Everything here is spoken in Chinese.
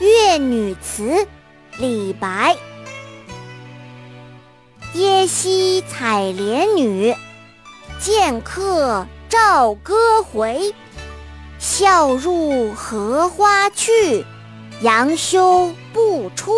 月女词李白耶溪采莲女，见客棹歌回，笑入荷花去，杨修不出。